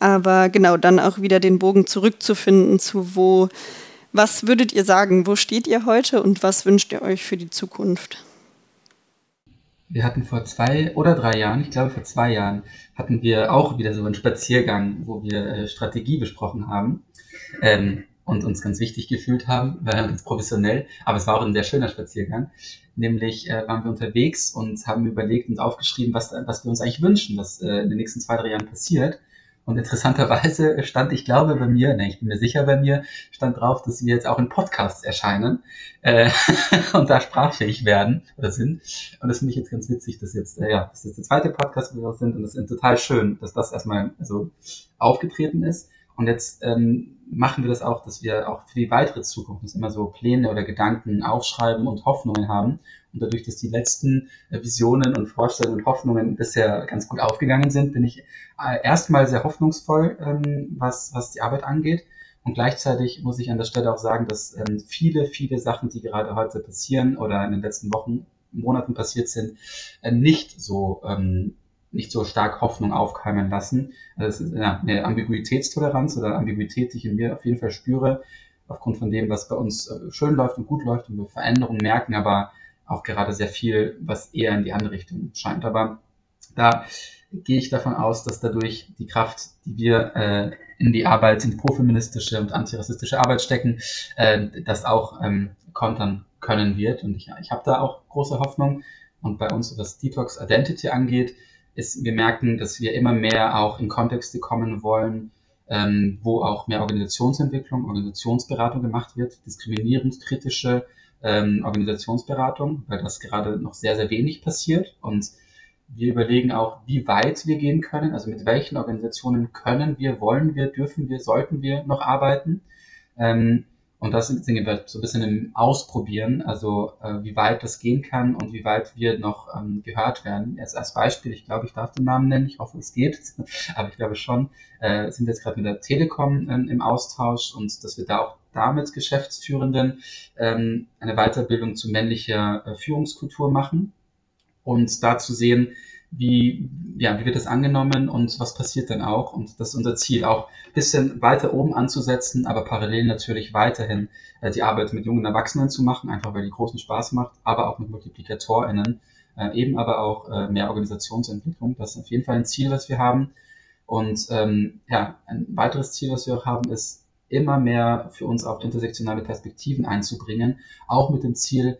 Aber genau dann auch wieder den Bogen zurückzufinden zu, wo was würdet ihr sagen? Wo steht ihr heute und was wünscht ihr euch für die Zukunft? Wir hatten vor zwei oder drei Jahren, ich glaube vor zwei Jahren, hatten wir auch wieder so einen Spaziergang, wo wir äh, Strategie besprochen haben ähm, und uns ganz wichtig gefühlt haben, weil ganz professionell, aber es war auch ein sehr schöner Spaziergang. Nämlich äh, waren wir unterwegs und haben überlegt und aufgeschrieben, was, was wir uns eigentlich wünschen, was äh, in den nächsten zwei, drei Jahren passiert. Und interessanterweise stand, ich glaube bei mir, ne, ich bin mir sicher bei mir, stand drauf, dass wir jetzt auch in Podcasts erscheinen äh, und da sprachfähig werden oder sind. Und das finde ich jetzt ganz witzig, dass jetzt, äh, ja, das ist der zweite Podcast, wo wir sind und das ist total schön, dass das erstmal so aufgetreten ist. Und jetzt ähm, machen wir das auch, dass wir auch für die weitere Zukunft immer so Pläne oder Gedanken aufschreiben und Hoffnungen haben. Und dadurch, dass die letzten äh, Visionen und Vorstellungen und Hoffnungen bisher ganz gut aufgegangen sind, bin ich äh, erstmal sehr hoffnungsvoll, ähm, was, was die Arbeit angeht. Und gleichzeitig muss ich an der Stelle auch sagen, dass ähm, viele, viele Sachen, die gerade heute passieren oder in den letzten Wochen, Monaten passiert sind, äh, nicht so ähm, nicht so stark Hoffnung aufkeimen lassen. Also es ist eine Ambiguitätstoleranz oder Ambiguität, die ich in mir auf jeden Fall spüre, aufgrund von dem, was bei uns äh, schön läuft und gut läuft und wir Veränderungen merken, aber auch gerade sehr viel, was eher in die andere Richtung scheint. Aber da gehe ich davon aus, dass dadurch die Kraft, die wir äh, in die Arbeit, in die profeministische und antirassistische Arbeit stecken, äh, das auch ähm, kontern können wird. Und ich, ich habe da auch große Hoffnung. Und bei uns, was Detox Identity angeht, ist, wir merken, dass wir immer mehr auch in Kontexte kommen wollen, ähm, wo auch mehr Organisationsentwicklung, Organisationsberatung gemacht wird, diskriminierungskritische ähm, Organisationsberatung, weil das gerade noch sehr, sehr wenig passiert. Und wir überlegen auch, wie weit wir gehen können, also mit welchen Organisationen können wir, wollen wir, dürfen wir, sollten wir noch arbeiten. Ähm, und das sind wir so ein bisschen im Ausprobieren, also äh, wie weit das gehen kann und wie weit wir noch ähm, gehört werden. Jetzt als Beispiel, ich glaube, ich darf den Namen nennen, ich hoffe, es geht, aber ich glaube schon, äh, sind wir jetzt gerade mit der Telekom ähm, im Austausch und dass wir da auch damit Geschäftsführenden ähm, eine Weiterbildung zu männlicher äh, Führungskultur machen und da zu sehen, wie, ja, wie wird das angenommen und was passiert dann auch? Und das ist unser Ziel, auch ein bisschen weiter oben anzusetzen, aber parallel natürlich weiterhin äh, die Arbeit mit jungen Erwachsenen zu machen, einfach weil die großen Spaß macht, aber auch mit MultiplikatorInnen, äh, eben aber auch äh, mehr Organisationsentwicklung. Das ist auf jeden Fall ein Ziel, was wir haben. Und ähm, ja, ein weiteres Ziel, was wir auch haben, ist immer mehr für uns auch intersektionale Perspektiven einzubringen, auch mit dem Ziel,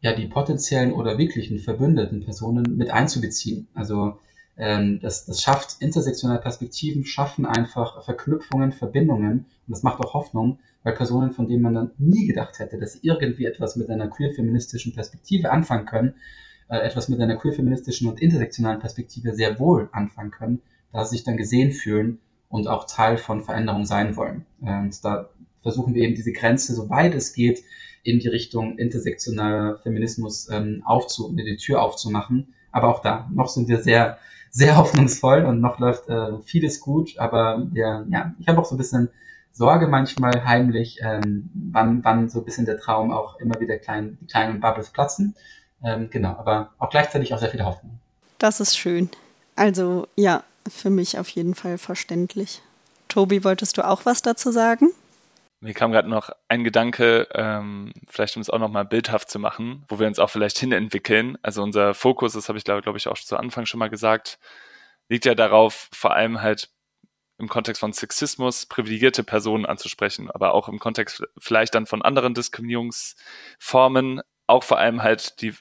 ja die potenziellen oder wirklichen verbündeten Personen mit einzubeziehen. Also ähm, das, das schafft intersektionale Perspektiven, schaffen einfach Verknüpfungen, Verbindungen und das macht auch Hoffnung, weil Personen, von denen man dann nie gedacht hätte, dass sie irgendwie etwas mit einer queer-feministischen Perspektive anfangen können, äh, etwas mit einer queer-feministischen und intersektionalen Perspektive sehr wohl anfangen können, da sie sich dann gesehen fühlen und auch Teil von Veränderung sein wollen. Und da versuchen wir eben diese Grenze, soweit es geht, in die Richtung intersektionaler Feminismus ähm, aufzu die Tür aufzumachen. Aber auch da, noch sind wir sehr, sehr hoffnungsvoll und noch läuft äh, vieles gut. Aber wir, ja, ich habe auch so ein bisschen Sorge manchmal heimlich, ähm, wann, wann so ein bisschen der Traum auch immer wieder klein, die kleinen Bubbles platzen. Ähm, genau, aber auch gleichzeitig auch sehr viel Hoffnung. Das ist schön. Also ja, für mich auf jeden Fall verständlich. Tobi, wolltest du auch was dazu sagen? Mir kam gerade noch ein Gedanke, ähm, vielleicht um es auch nochmal bildhaft zu machen, wo wir uns auch vielleicht hinentwickeln. Also unser Fokus, das habe ich glaube glaub ich auch zu Anfang schon mal gesagt, liegt ja darauf, vor allem halt im Kontext von Sexismus privilegierte Personen anzusprechen, aber auch im Kontext vielleicht dann von anderen Diskriminierungsformen, auch vor allem halt die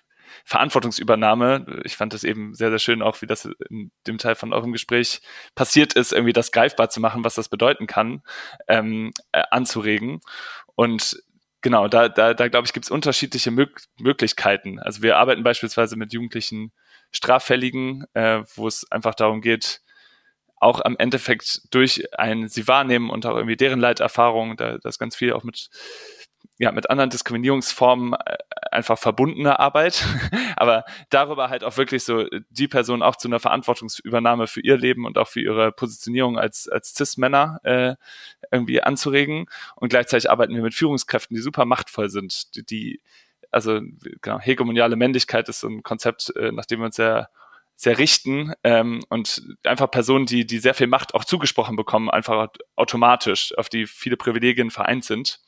Verantwortungsübernahme. Ich fand das eben sehr, sehr schön, auch wie das in dem Teil von eurem Gespräch passiert ist, irgendwie das greifbar zu machen, was das bedeuten kann, ähm, äh, anzuregen. Und genau, da, da, da glaube ich, gibt es unterschiedliche Mö Möglichkeiten. Also wir arbeiten beispielsweise mit jugendlichen Straffälligen, äh, wo es einfach darum geht, auch am Endeffekt durch ein sie wahrnehmen und auch irgendwie deren Leiterfahrung, da das ganz viel auch mit ja, mit anderen Diskriminierungsformen äh, einfach verbundene Arbeit, aber darüber halt auch wirklich so die Person auch zu einer Verantwortungsübernahme für ihr Leben und auch für ihre Positionierung als, als Cis-Männer äh, irgendwie anzuregen. Und gleichzeitig arbeiten wir mit Führungskräften, die super machtvoll sind, die, die also genau, hegemoniale Männlichkeit ist so ein Konzept, äh, nach dem wir uns sehr sehr richten ähm, und einfach Personen, die, die sehr viel Macht auch zugesprochen bekommen, einfach automatisch, auf die viele Privilegien vereint sind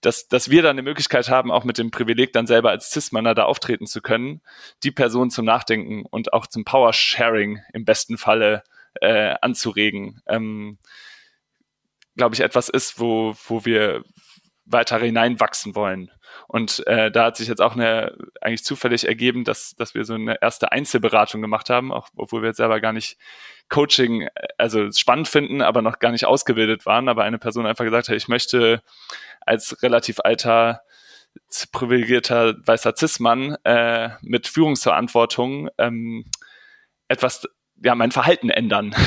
dass, dass wir dann eine Möglichkeit haben, auch mit dem Privileg dann selber als Cis-Manner da auftreten zu können, die Person zum Nachdenken und auch zum Power-Sharing im besten Falle äh, anzuregen, ähm, glaube ich, etwas ist, wo, wo wir weiter hineinwachsen wollen. Und äh, da hat sich jetzt auch eine eigentlich zufällig ergeben, dass, dass wir so eine erste Einzelberatung gemacht haben, auch obwohl wir jetzt selber gar nicht Coaching, also spannend finden, aber noch gar nicht ausgebildet waren, aber eine Person einfach gesagt hat, ich möchte als relativ alter privilegierter weißer Cis-Mann äh, mit Führungsverantwortung ähm, etwas ja, mein Verhalten ändern.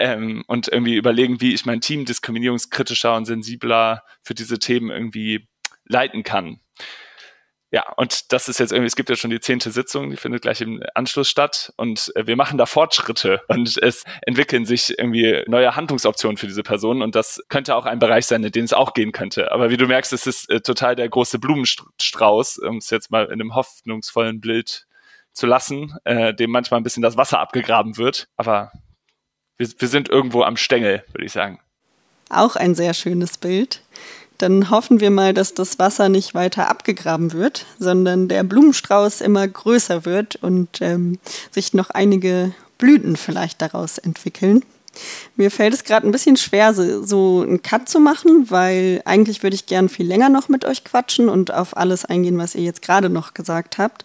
Ähm, und irgendwie überlegen, wie ich mein Team diskriminierungskritischer und sensibler für diese Themen irgendwie leiten kann. ja, und das ist jetzt irgendwie, es gibt ja schon die zehnte Sitzung, die findet gleich im Anschluss statt und äh, wir machen da Fortschritte und es entwickeln sich irgendwie neue Handlungsoptionen für diese Person und das könnte auch ein Bereich sein, in den es auch gehen könnte. Aber wie du merkst, es ist äh, total der große Blumenstrauß, um es jetzt mal in einem hoffnungsvollen Bild zu lassen, äh, dem manchmal ein bisschen das Wasser abgegraben wird. Aber wir, wir sind irgendwo am Stängel, würde ich sagen. Auch ein sehr schönes Bild. Dann hoffen wir mal, dass das Wasser nicht weiter abgegraben wird, sondern der Blumenstrauß immer größer wird und ähm, sich noch einige Blüten vielleicht daraus entwickeln. Mir fällt es gerade ein bisschen schwer, so, einen Cut zu machen, weil eigentlich würde ich gern viel länger noch mit euch quatschen und auf alles eingehen, was ihr jetzt gerade noch gesagt habt.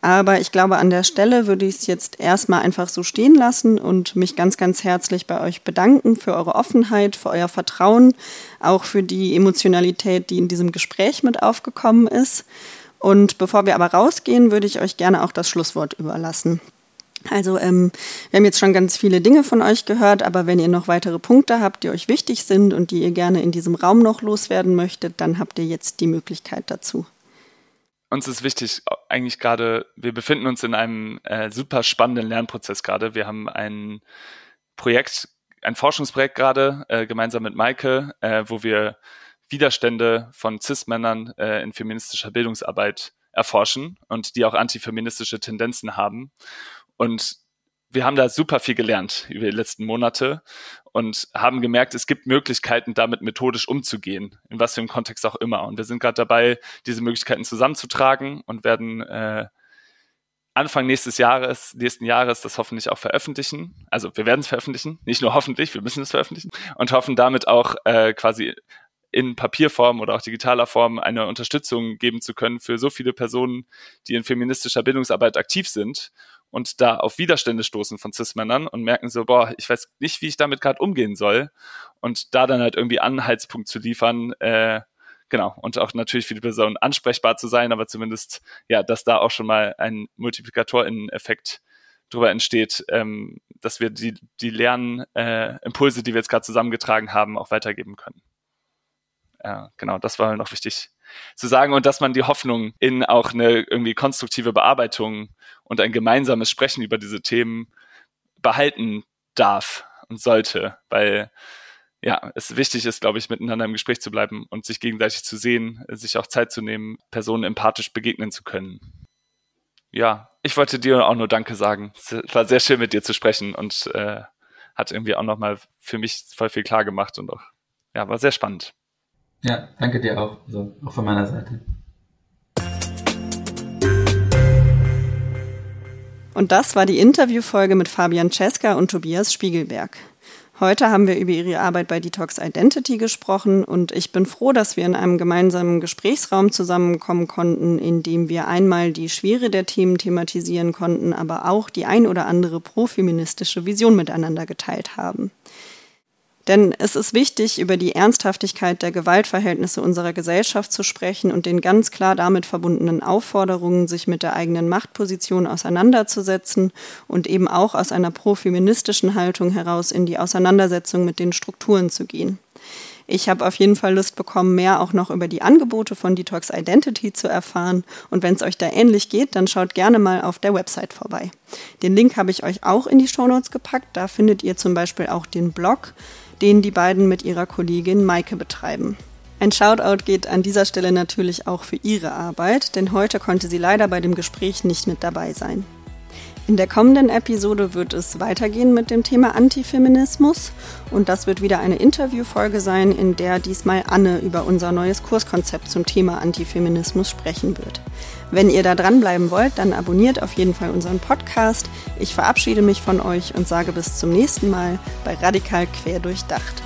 Aber ich glaube, an der Stelle würde ich es jetzt erstmal einfach so stehen lassen und mich ganz, ganz herzlich bei euch bedanken für eure Offenheit, für euer Vertrauen, auch für die Emotionalität, die in diesem Gespräch mit aufgekommen ist. Und bevor wir aber rausgehen, würde ich euch gerne auch das Schlusswort überlassen. Also ähm, wir haben jetzt schon ganz viele Dinge von euch gehört, aber wenn ihr noch weitere Punkte habt, die euch wichtig sind und die ihr gerne in diesem Raum noch loswerden möchtet, dann habt ihr jetzt die Möglichkeit dazu uns ist wichtig, eigentlich gerade, wir befinden uns in einem äh, super spannenden Lernprozess gerade. Wir haben ein Projekt, ein Forschungsprojekt gerade, äh, gemeinsam mit Maike, äh, wo wir Widerstände von CIS-Männern äh, in feministischer Bildungsarbeit erforschen und die auch antifeministische Tendenzen haben. Und wir haben da super viel gelernt über die letzten Monate und haben gemerkt, es gibt Möglichkeiten, damit methodisch umzugehen, in was für einem Kontext auch immer. Und wir sind gerade dabei, diese Möglichkeiten zusammenzutragen und werden äh, Anfang nächstes Jahres, nächsten Jahres das hoffentlich auch veröffentlichen. Also wir werden es veröffentlichen, nicht nur hoffentlich, wir müssen es veröffentlichen und hoffen damit auch äh, quasi in Papierform oder auch digitaler Form eine Unterstützung geben zu können für so viele Personen, die in feministischer Bildungsarbeit aktiv sind und da auf Widerstände stoßen von Cis-Männern und merken so, boah, ich weiß nicht, wie ich damit gerade umgehen soll. Und da dann halt irgendwie Anhaltspunkt zu liefern, äh, genau, und auch natürlich für die Person ansprechbar zu sein, aber zumindest, ja, dass da auch schon mal ein Multiplikatorinnen-Effekt drüber entsteht, ähm, dass wir die, die Lernimpulse, äh, die wir jetzt gerade zusammengetragen haben, auch weitergeben können. Ja, genau, das war noch wichtig zu sagen und dass man die Hoffnung in auch eine irgendwie konstruktive Bearbeitung und ein gemeinsames Sprechen über diese Themen behalten darf und sollte, weil ja, es wichtig ist, glaube ich, miteinander im Gespräch zu bleiben und sich gegenseitig zu sehen, sich auch Zeit zu nehmen, Personen empathisch begegnen zu können. Ja, ich wollte dir auch nur Danke sagen. Es war sehr schön, mit dir zu sprechen und äh, hat irgendwie auch nochmal für mich voll viel klar gemacht und auch, ja, war sehr spannend. Ja, danke dir auch, also auch von meiner Seite. Und das war die Interviewfolge mit Fabian Cesca und Tobias Spiegelberg. Heute haben wir über ihre Arbeit bei Detox Identity gesprochen und ich bin froh, dass wir in einem gemeinsamen Gesprächsraum zusammenkommen konnten, in dem wir einmal die Schwere der Themen thematisieren konnten, aber auch die ein oder andere profeministische Vision miteinander geteilt haben. Denn es ist wichtig, über die Ernsthaftigkeit der Gewaltverhältnisse unserer Gesellschaft zu sprechen und den ganz klar damit verbundenen Aufforderungen, sich mit der eigenen Machtposition auseinanderzusetzen und eben auch aus einer profeministischen Haltung heraus in die Auseinandersetzung mit den Strukturen zu gehen. Ich habe auf jeden Fall Lust bekommen, mehr auch noch über die Angebote von Detox Identity zu erfahren. Und wenn es euch da ähnlich geht, dann schaut gerne mal auf der Website vorbei. Den Link habe ich euch auch in die Shownotes gepackt. Da findet ihr zum Beispiel auch den Blog den die beiden mit ihrer Kollegin Maike betreiben. Ein Shoutout geht an dieser Stelle natürlich auch für ihre Arbeit, denn heute konnte sie leider bei dem Gespräch nicht mit dabei sein. In der kommenden Episode wird es weitergehen mit dem Thema Antifeminismus und das wird wieder eine Interviewfolge sein, in der diesmal Anne über unser neues Kurskonzept zum Thema Antifeminismus sprechen wird. Wenn ihr da dranbleiben wollt, dann abonniert auf jeden Fall unseren Podcast. Ich verabschiede mich von euch und sage bis zum nächsten Mal bei Radikal Quer durchdacht.